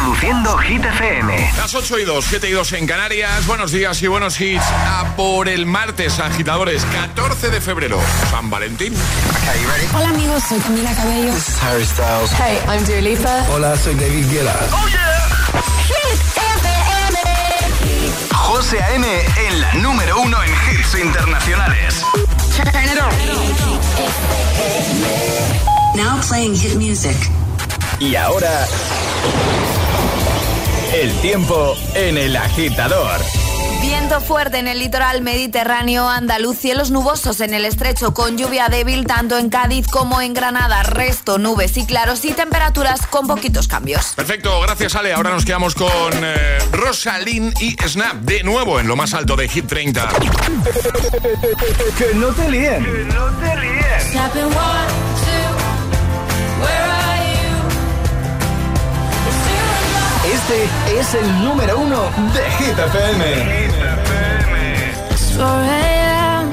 Reproduciendo Hit FM. Las 8 y 2, 7 y 2 en Canarias. Buenos días y buenos hits. A por el martes, agitadores, 14 de febrero. San Valentín. Hola amigos, soy Camila Cabello. This is Harry Styles. Hey, I'm Dua Lipa. Hola, soy David Guetta. ¡Oh, yeah! Hit FM. José A.M. en la número uno en hits internacionales. Now playing hit music. Y ahora... El tiempo en el agitador. Viento fuerte en el litoral mediterráneo andaluz, cielos nubosos en el estrecho con lluvia débil tanto en Cádiz como en Granada, resto nubes y claros y temperaturas con poquitos cambios. Perfecto, gracias Ale. Ahora nos quedamos con eh, Rosalind y Snap de nuevo en lo más alto de Hit 30. que no te líen. Que no te líen. Este es el número uno de Hit FM. It's 4 a.m.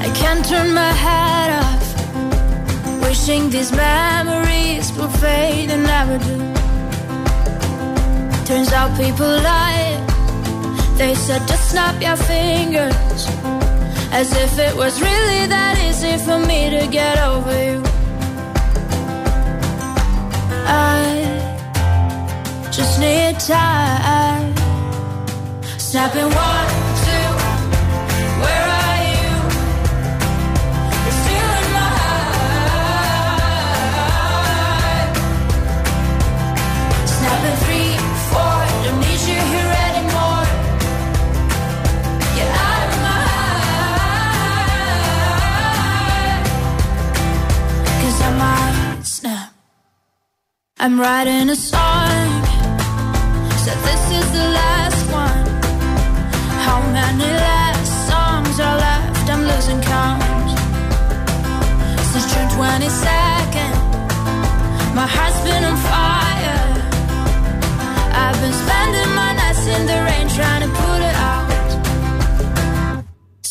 I can't turn my head off. Wishing these memories will fade and never do. Turns out people lie. They said just snap your fingers. As if it was really that easy for me to get over you. I just need time. Snapping one, two, where are you? My heart. Three, four, don't need you here anymore. Out of my I might snap. I'm writing a song.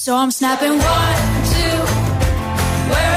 So I'm snapping one, two, where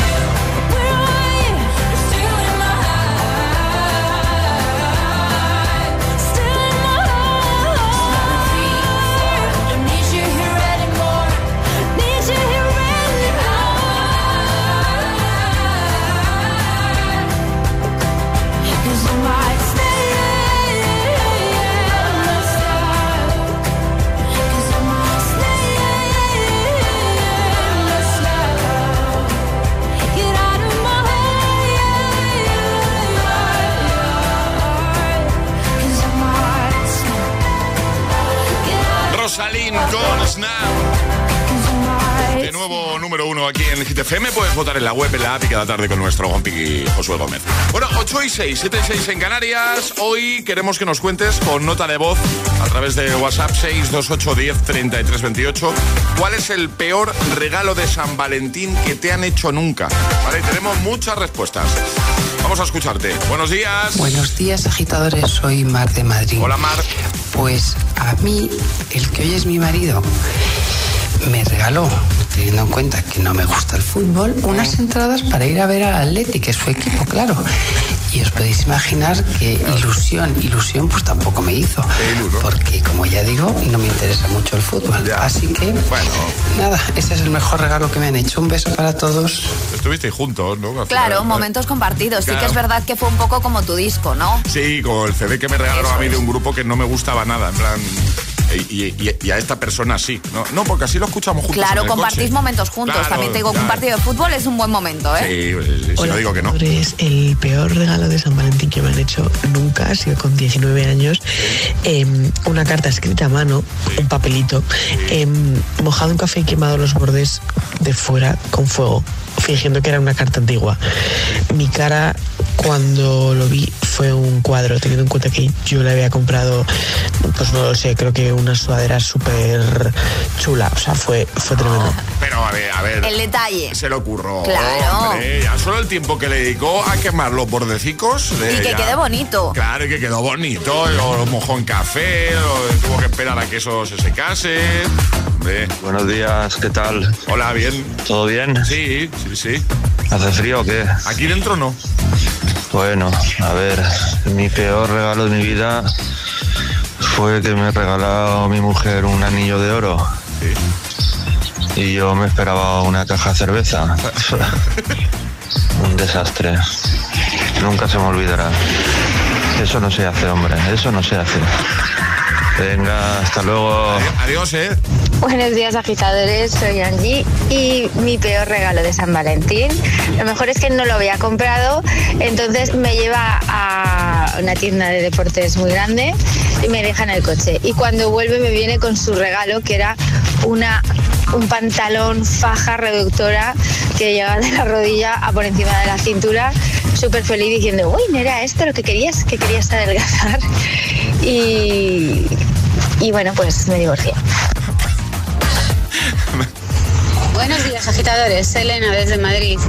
FM. Puedes votar en la web, en la app y cada tarde con nuestro Juanpi Josué Gómez. Bueno, 8 y 6, 7 y 6 en Canarias. Hoy queremos que nos cuentes con nota de voz a través de WhatsApp 628 10 33 28 cuál es el peor regalo de San Valentín que te han hecho nunca. Vale, tenemos muchas respuestas. Vamos a escucharte. Buenos días. Buenos días, agitadores. Soy Mar de Madrid. Hola, Mar. Pues a mí, el que hoy es mi marido, me regaló, teniendo en cuenta que no me gusta el fútbol, unas entradas para ir a ver al Atleti, que es su equipo, claro. Y os podéis imaginar que ilusión, ilusión pues tampoco me hizo. Porque como ya digo, no me interesa mucho el fútbol. Así que, Bueno. nada, ese es el mejor regalo que me han hecho. Un beso para todos. Estuvisteis juntos, ¿no? Claro, momentos compartidos. Sí que es verdad que fue un poco como tu disco, ¿no? Sí, con el CD que me regalaron Eso a mí de un grupo que no me gustaba nada. En plan, y, y- y a esta persona sí. No, no, porque así lo escuchamos juntos. Claro, en el compartís coche. momentos juntos. Claro, También te digo que un claro. partido de fútbol es un buen momento, ¿eh? Sí, sí, sí, no digo que no. Es el peor regalo de San Valentín que me han hecho nunca, ha sido con 19 años. Em, una carta escrita a mano, un papelito, em, mojado en café y quemado los bordes de fuera con fuego, fingiendo que era una carta antigua. Mi cara cuando lo vi fue un cuadro, teniendo en cuenta que yo le había comprado, pues no lo sé, creo que una sudadera súper chula, o sea, fue, fue tremendo. Pero a ver, a ver. El detalle. Se le ocurrió. Claro. Hombre, ya solo el tiempo que le dedicó a quemar los bordecicos. de Y que ya- quede bonito. Claro, y que quedó bonito. Lo, lo mojó en café, lo- tuvo que esperar a que eso se secase. Hombre. Buenos días, ¿qué tal? Hola, bien. ¿Todo bien? Sí, sí, sí. ¿Hace frío o qué? Aquí dentro no. Bueno, a ver, mi peor regalo de mi vida fue que me ha regalado mi mujer un anillo de oro Sí. y yo me esperaba una caja de cerveza. un desastre. Nunca se me olvidará. Eso no se hace, hombre, eso no se hace. Venga, hasta luego. Adiós, eh. Buenos días agitadores, soy Angie y mi peor regalo de San Valentín, lo mejor es que no lo había comprado, entonces me lleva a una tienda de deportes muy grande y me deja en el coche y cuando vuelve me viene con su regalo que era una un pantalón faja reductora que llegaba de la rodilla a por encima de la cintura, súper feliz diciendo, uy, no era esto lo que querías, que querías adelgazar y, y bueno, pues me divorcié. Buenos días, agitadores. Elena desde Madrid.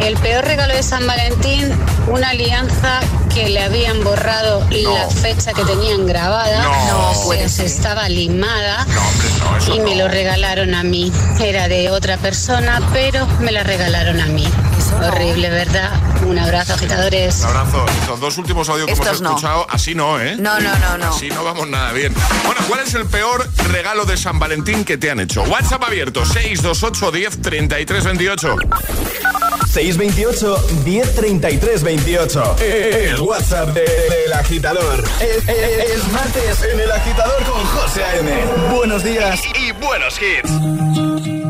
El peor regalo de San Valentín, una alianza que le habían borrado la fecha que tenían grabada. No. se estaba limada. No, hombre, no, eso Y me lo regalaron a mí. Era de otra persona, pero me la regalaron a mí. Horrible, ¿verdad? Un abrazo, agitadores. Un abrazo. Los dos últimos audios que hemos Estos no. escuchado, así no, ¿eh? No, no, no, no. Así no vamos nada bien. Bueno, ¿cuál es el peor regalo de San Valentín que te han hecho? WhatsApp abierto, 628 10 33 28. 628 1033 28. El WhatsApp de- del agitador. Es, es- es martes en el agitador con José A.M. Buenos días y buenos hits.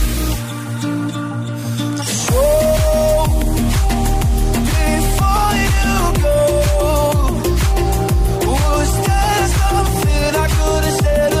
Said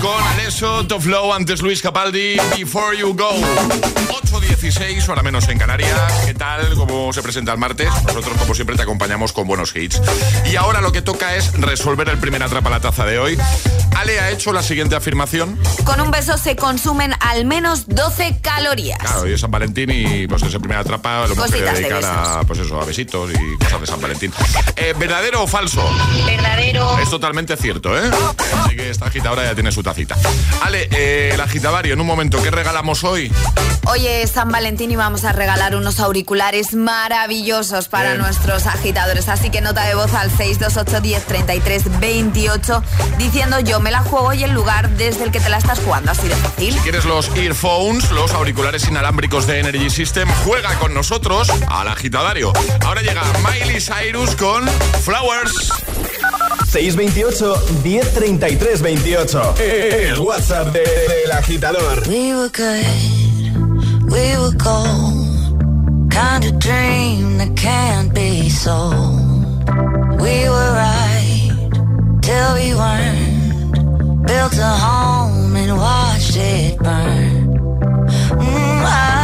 Con Alesso, Top Flow, antes Luis Capaldi, Before You Go. 8.16, hora menos en Canarias. ¿Qué tal? ¿Cómo se presenta el martes? Nosotros, como siempre, te acompañamos con buenos hits. Y ahora lo que toca es resolver el primer atrapa la taza de hoy. Ale ha hecho la siguiente afirmación. Con un beso se consumen al menos 12 calorías. Claro, hoy es San Valentín y pues ese primer atrapa lo hemos querido Cositas de dedicar a, pues eso, a besitos y cosas de San Valentín. Eh, ¿Verdadero o falso? Verdadero. Es totalmente cierto, ¿eh? Así que esta agitadora ya tiene su tacita. Ale, eh, el agitavario, en un momento, ¿qué regalamos hoy? Hoy es San Valentín y vamos a regalar unos auriculares maravillosos para Bien. nuestros agitadores. Así que nota de voz al 628 10 33 28 diciendo yo me la juego y el lugar desde el que te la estás jugando. Así de fácil. Si quieres los earphones, los auriculares inalámbricos de Energy System, juega con nosotros al agitadario. Ahora llega Miley Cyrus con Flowers. 628 1033 28. El WhatsApp de- del agitador. We were good, we were gold. Kind of dream that can't be sold. We were right till we weren't. Built a home and watched it burn. Mm, I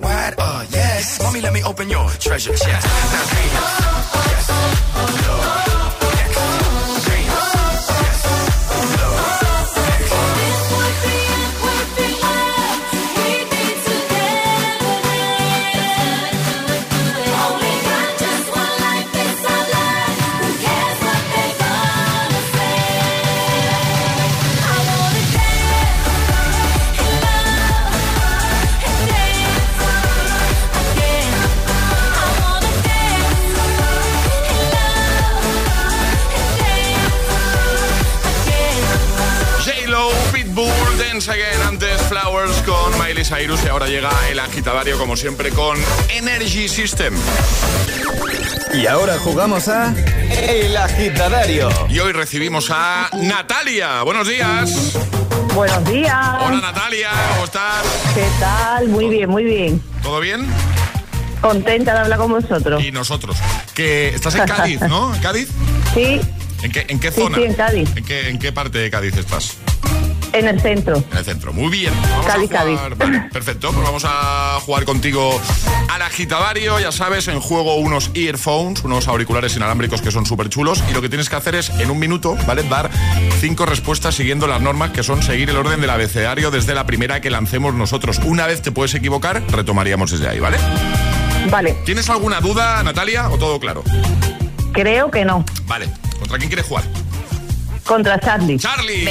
He really worldwide? Uh, yes. Mommy, let me open your treasure chest. Again, antes Flowers con Miley Cyrus y ahora llega el agitadario como siempre con Energy System. Y ahora jugamos a El Agitadario. Y hoy recibimos a Natalia. Buenos días. Buenos días. Hola Natalia, ¿cómo estás? ¿Qué tal? Muy bien, muy bien. ¿Todo bien? Contenta de hablar con vosotros. Y nosotros. Que estás en Cádiz, ¿no? ¿En Cádiz? Sí, ¿En qué, en qué Sí, zona? sí, en Cádiz. ¿En qué, en qué parte de Cádiz estás? En el centro. En el centro. Muy bien. Vamos Cádiz, a jugar. Vale, perfecto. Pues vamos a jugar contigo al agitadario. Ya sabes, en juego unos earphones, unos auriculares inalámbricos que son súper chulos. Y lo que tienes que hacer es, en un minuto, ¿vale? Dar cinco respuestas siguiendo las normas que son seguir el orden del abecedario desde la primera que lancemos nosotros. Una vez te puedes equivocar, retomaríamos desde ahí, ¿vale? Vale, ¿Tienes alguna duda, Natalia, o todo claro? creo que no. Vale. ¿Contra quién quieres jugar? Contra Charlie. Charlie.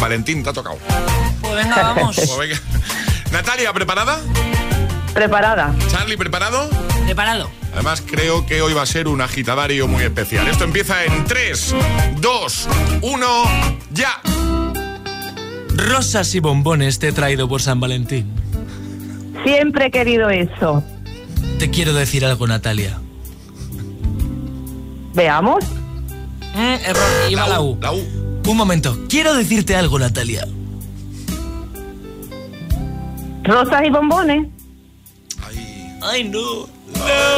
San Valentín te ha tocado. Pues venga, vamos. Pues venga. Natalia, ¿preparada? Preparada. Charlie, ¿preparado? Preparado. Además, creo que hoy va a ser un agitadario muy especial. Esto empieza en 3, 2, 1, ya. Rosas y bombones te he traído por San Valentín. Siempre he querido eso. Te quiero decir algo, Natalia. Veamos. Mm, error, iba la U. La U. Un momento. Quiero decirte algo, Natalia. Rosas y bombones. Ay, no.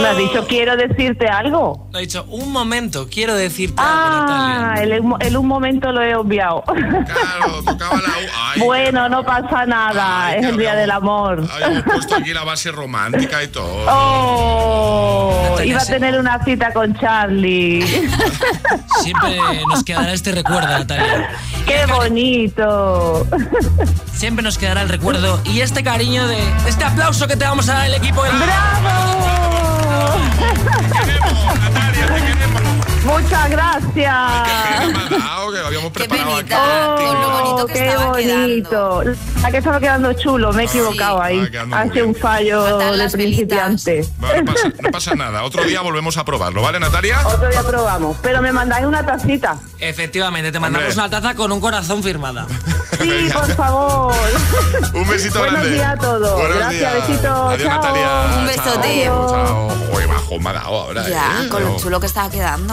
Me has dicho quiero decirte algo. Lo he dicho, un momento. Quiero decirte algo, Natalia. Ah, el, el un momento lo he obviado. Claro, tocaba la U. Ay, bueno, no pasa nada. Ay, es el día del amor. habíamos puesto aquí la base romántica y todo. Oh, Natalia, iba a tener una cita con Charlie. Siempre nos quedará este recuerdo, Natalia. ¡Qué bonito! Siempre nos quedará el recuerdo y este cariño de este aplauso que te vamos a dar el equipo. del- ¡Bravo! Queremos, Natalia, te queremos. Muchas gracias. que habíamos Qué preparado aquí. penita, con lo bonito que qué estaba bonito. Que estaba quedando chulo, me he equivocado Sí. ahí. Ah, quedando muy Ha sido bien. un fallo de principiante. Bueno, no, pasa, no pasa nada. Otro día volvemos a probarlo, ¿vale, Natalia? Otro día probamos. Pero me mandáis una tacita. Efectivamente, te mandamos Hombre. una taza con un corazón firmada. Sí, por favor. Un besito Buenos grande. días a todos. Buenos Gracias, días. besitos. Adiós, Chao. Natalia. Un besote. Chao. Chao. Joder, bajo me ha dado ahora, Ya, ¿eh? con lo chulo que estaba quedando.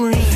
On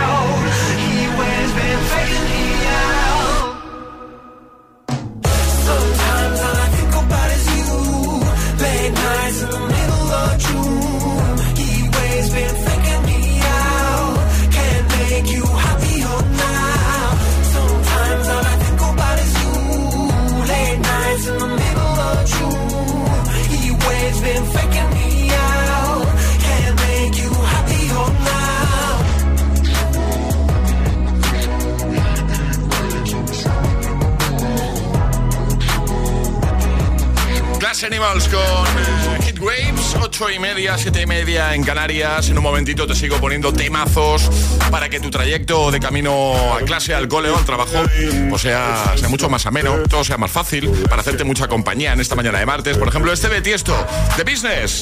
Con eh, Hit Waves, 8 y media, 7 y media en Canarias. En un momentito te sigo poniendo temazos para que tu trayecto de camino a clase, al cole o al trabajo pues sea, sea mucho más ameno, todo sea más fácil, para hacerte mucha compañía en esta mañana de martes. Por ejemplo, este de Tiesto, de Business.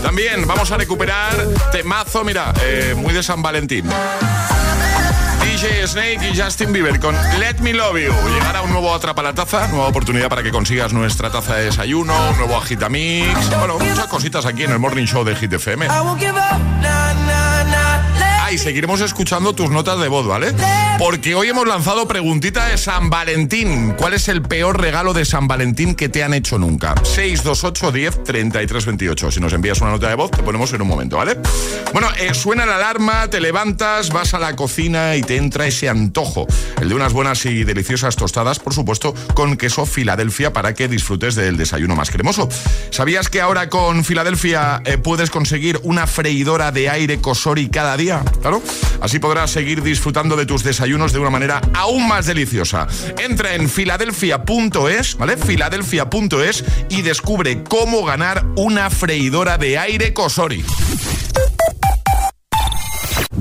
También vamos a recuperar temazo, mira, eh, muy de San Valentín. Snake y Justin Bieber con Let Me Love You. Llegará un nuevo Atrapa la Taza, nueva oportunidad para que consigas nuestra taza de desayuno, un nuevo Agitamix. Bueno, muchas cositas aquí en el Morning Show de Hit FM. Seguiremos escuchando tus notas de voz, ¿vale? Porque hoy hemos lanzado preguntita de San Valentín. ¿Cuál es el peor regalo de San Valentín que te han hecho nunca? 628 10 33 28. Si nos envías una nota de voz, te ponemos en un momento, ¿vale? Bueno, eh, suena la alarma, te levantas, vas a la cocina y te entra ese antojo. El de unas buenas y deliciosas tostadas, por supuesto, con queso Filadelfia para que disfrutes del desayuno más cremoso. ¿Sabías que ahora con Filadelfia eh, puedes conseguir una freidora de aire Cosori cada día? Así podrás seguir disfrutando de tus desayunos de una manera aún más deliciosa. Entra en filadelfia.es, ¿vale? Filadelfia.es y descubre cómo ganar una freidora de aire Cosori.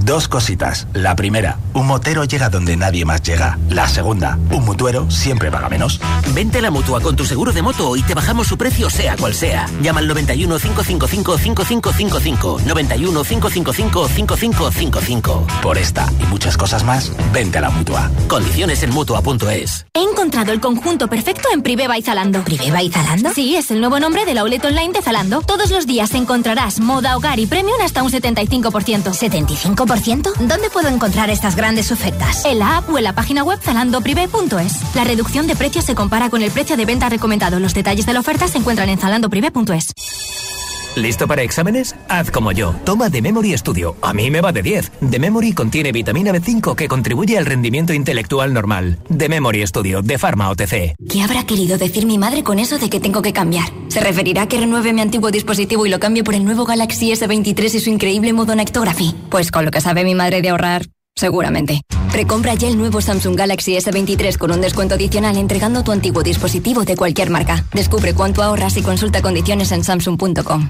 Dos cositas. La primera, un motero llega donde nadie más llega. La segunda, un mutuero siempre paga menos. Vente a la mutua con tu seguro de moto y te bajamos su precio, sea cual sea. Llama al 91 555 5555. 91 555 5555. Por esta y muchas cosas más, vente a la mutua. Condiciones en mutua.es. He encontrado el conjunto perfecto en Privé by Zalando. ¿Privé by Zalando? Sí, es el nuevo nombre del outlet online de Zalando. Todos los días encontrarás moda, hogar y premium hasta un 75%. ¿75%? ¿Dónde puedo encontrar estas grandes ofertas? En la app o en la página web zalandoprivé.es. La reducción de precios se compara con el precio de venta recomendado. Los detalles de la oferta se encuentran en zalandoprivé.es. ¿Listo para exámenes? Haz como yo. Toma The Memory Studio. A mí me va de 10. The Memory contiene vitamina B5 que contribuye al rendimiento intelectual normal. The Memory Studio de Pharma OTC. ¿Qué habrá querido decir mi madre con eso de que tengo que cambiar? ¿Se referirá a que renueve mi antiguo dispositivo y lo cambie por el nuevo Galaxy S23 y su increíble modo Nectography? Pues con lo que sabe mi madre de ahorrar, seguramente. Precompra ya el nuevo Samsung Galaxy S23 con un descuento adicional entregando tu antiguo dispositivo de cualquier marca. Descubre cuánto ahorras y consulta condiciones en samsung.com.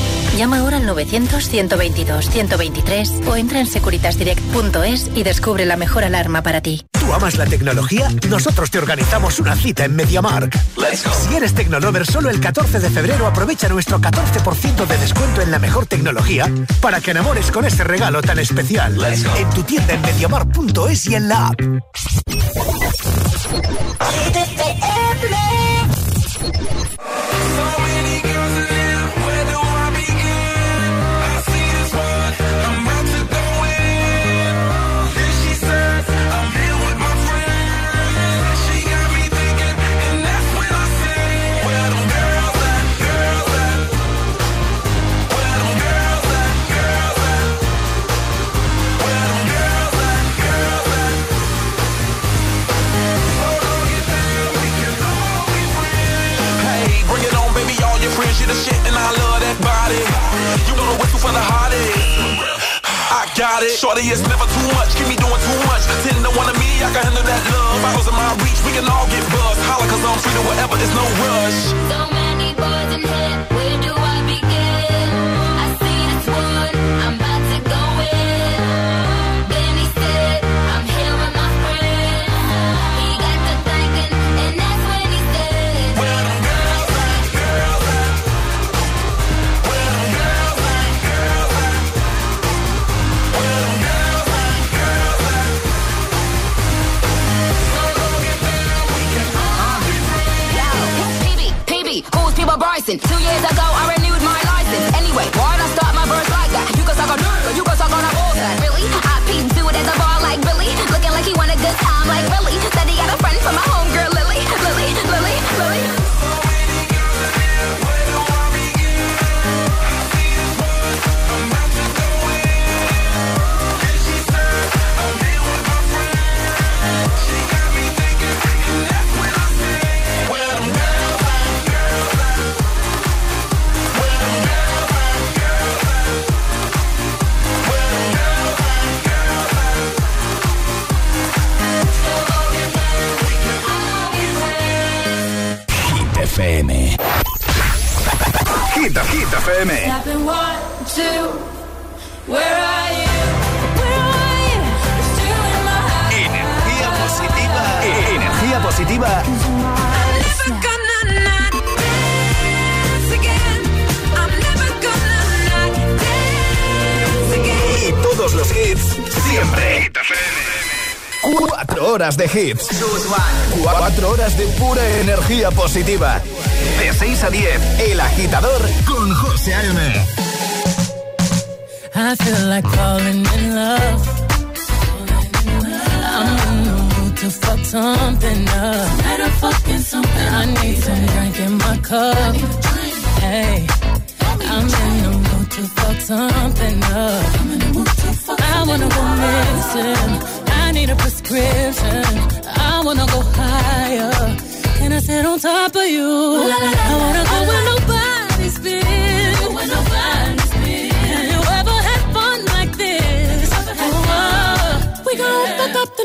Llama ahora al 900-122-123 o entra en securitasdirect.es y descubre la mejor alarma para ti. ¿Tú amas la tecnología? Nosotros te organizamos una cita en MediaMark. Si eres Tecnolover, solo el 14 de febrero aprovecha nuestro 14% de descuento en la mejor tecnología para que enamores con ese regalo tan especial. En tu tienda en MediaMark.es y en la app. You the shit, and I love that body. You wanna whistle for the hottest? I got it. Shorty, it's never too much. Keep me doing too much. Ten to one of me, I can handle that love. Bottles in my reach, we can all get buzzed. Holla, cause I'm free to whatever, it's no rush. So many boys in hell. Hits. Cuatro horas de pura energía positiva. De 6 a 10, El Agitador con José A.M. I feel like falling in love. I'm in to fuck something up. Better fucking something I need some drink in my cup. Hey, I'm in the to fuck something up. I wanna go missing. I need a prescription. I wanna go higher. Can I sit on top of you? I wanna go where nobody's been. Where nobody's been. Have you ever had fun like this? Oh, we gon' fuck up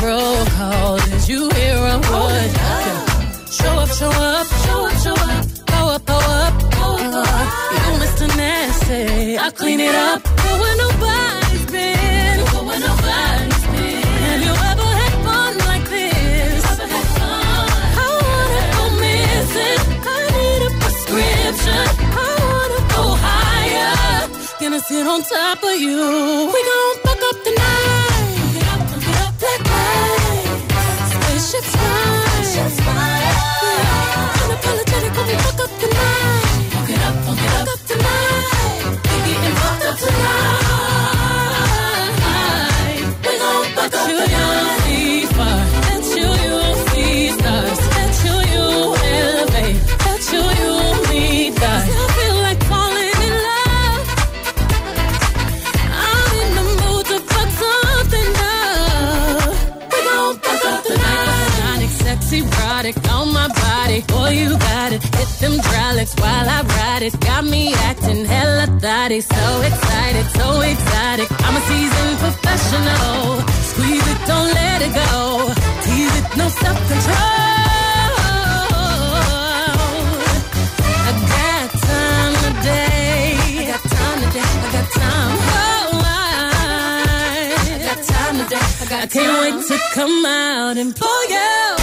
this. Did you hear a word? Oh, show up, show up, show up, show up. Go up, go up, go up. You Mr. Nasty. I clean it up. Go where nobody's been. Go where nobody's been. Have you ever had fun like this? I wanna go missing. I need a prescription. I wanna go higher. Gonna sit on top of you. We gon' come out and pull you.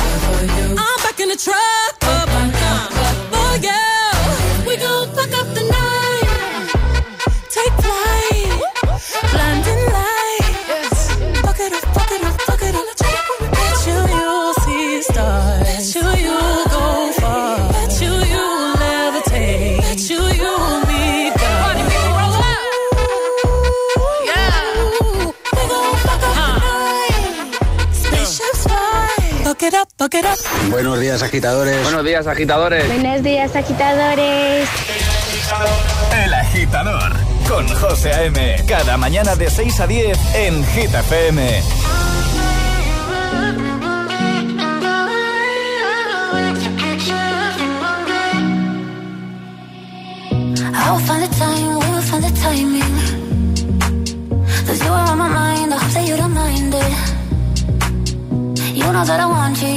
I'm back in the truck. días, agitadores. Buenos días, agitadores. Buenos días, agitadores. El agitador con José A.M. Cada mañana de 6 a 10 en Gita FM. I'll find the time, we'll find the timing. Cause you are on my mind, I hope that you don't mind it. You know that I want you.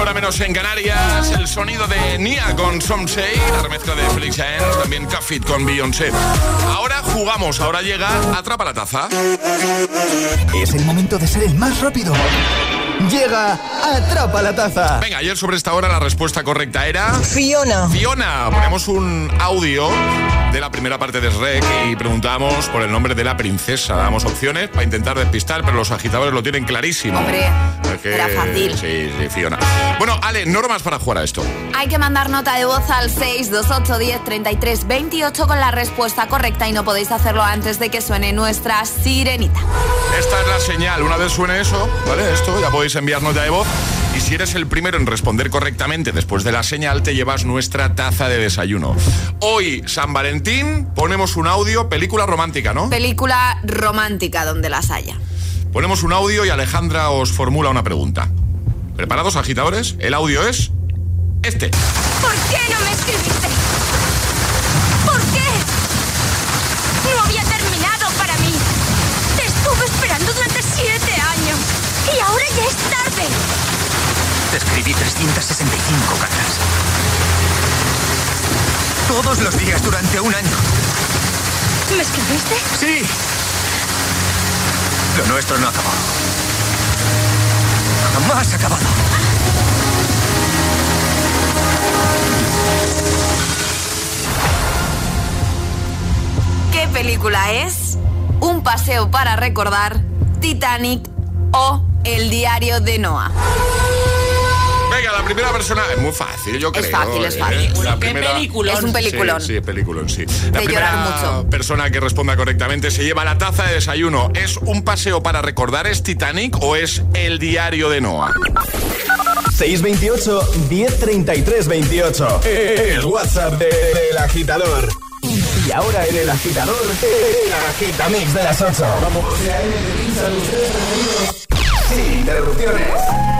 hora menos en Canarias. El sonido de Nia con Some Say, la remezcla de Felix James, también Cafit con Beyoncé. Ahora jugamos, ahora llega Atrapa la Taza. Es el momento de ser el más rápido. Llega Atrapa la Taza. Venga, ayer sobre esta hora la respuesta correcta era... Fiona. Fiona. Ponemos un audio de la primera parte de Shrek y preguntamos por el nombre de la princesa. Damos opciones para intentar despistar, pero los agitadores lo tienen clarísimo. Hombre, era fácil. Sí, sí, Fiona. Bueno, Ale, normas para jugar a esto. Hay que mandar nota de voz al 628 10 33 28 con la respuesta correcta y no podéis hacerlo antes de que suene nuestra sirenita. Esta es la señal. Una vez suene eso, ¿vale? Esto ya podéis enviar nota de voz. Y si eres el primero en responder correctamente después de la señal, te llevas nuestra taza de desayuno. Hoy, San Valentín, ponemos un audio, película romántica, ¿no? Película romántica donde las haya. Ponemos un audio y Alejandra os formula una pregunta. ¿Preparados, agitadores? El audio es este. ¿Por qué no me escribiste? Escribí 365 cartas. Todos los días durante un año. ¿Me escribiste? Sí. Lo nuestro no acabó. Jamás ha acabado. ¿Qué película es? Un paseo para recordar, Titanic o El diario de Noah. Primera persona. Es muy fácil, yo creo. Es fácil, es ¿eh? fácil. La Qué primera- peliculón. Es un peliculón. Sí, sí, peliculón, sí. La De primera mucho. persona que responda correctamente se lleva la taza de desayuno. ¿Es un paseo para recordar es Titanic o es el diario de Noah? 628 1033 28. El WhatsApp de- del agitador. Y ahora en el agitador, el agitamix de las 8. Vamos. Sin interrupciones.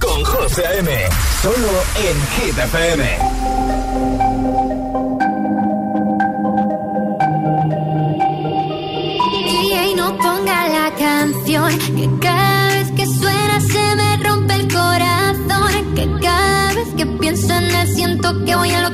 con José M. Solo en Hit Y, y no ponga la canción que cada vez que suena se me rompe el corazón. Que cada vez que pienso en él siento que voy a lo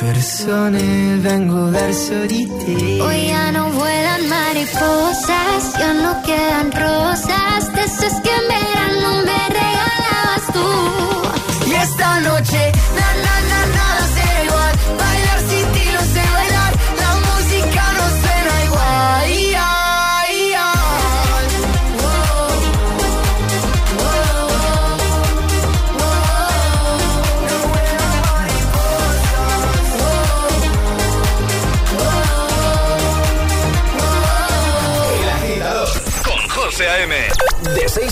persone vengo verso di te. Hoy ya no vuelan mariposas, ya no quedan rosas, de esas que en verano me regalabas tú.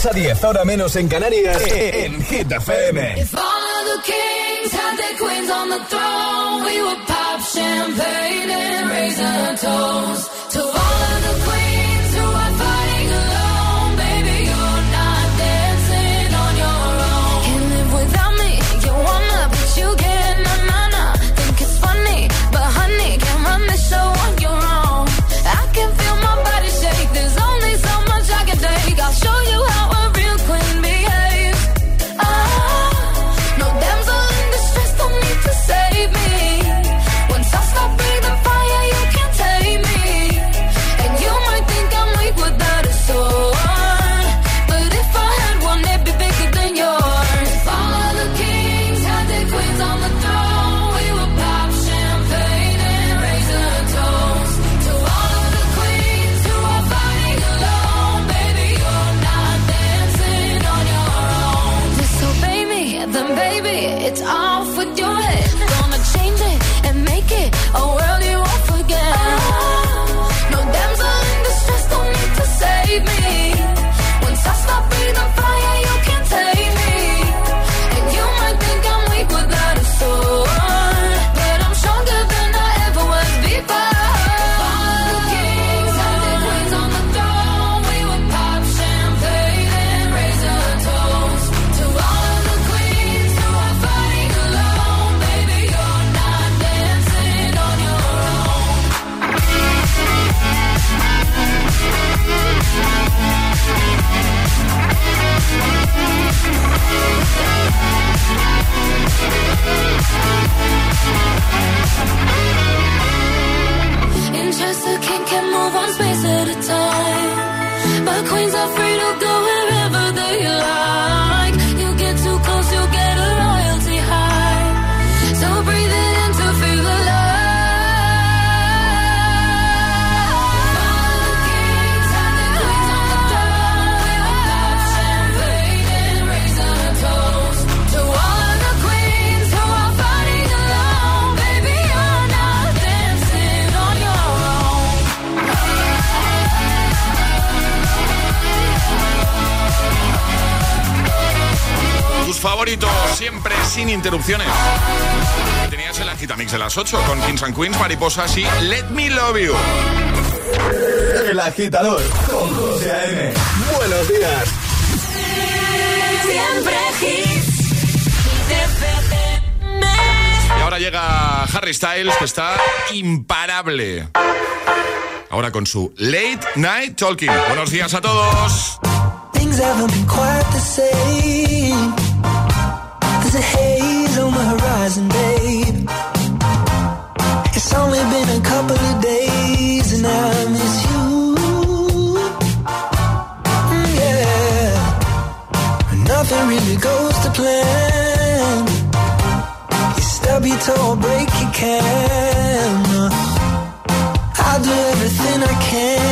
a 10, ahora menos en Canarias, e, e, en Hit FM. If all the kings had their queens on the throne, we would pop champagne and raise. Kings and Queens, mariposas y Let Me Love You. El agitador con José A.M. Buenos días. Siempre. Y ahora llega Harry Styles que está imparable. Ahora con su Late Night Talking. Buenos días a todos. Things haven't been quite the same. There's a haze on my horizon, baby. only been a couple of days and I miss you. Mm, yeah, nothing really goes to plan. You stub your toe break your camera. I'll do everything I can.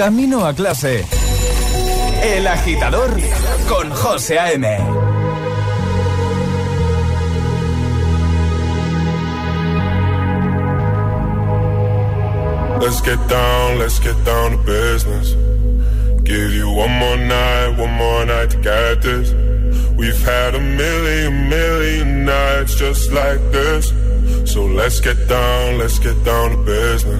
Camino a clase. El agitador con José A.M. Let's get down, let's get down to business. Give you one more night, one more night to get this. We've had a million, million nights just like this. So let's get down, let's get down to business.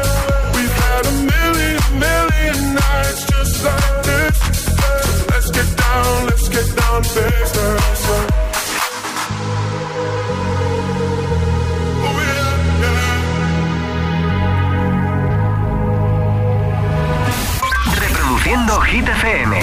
Reproduciendo Hit FM.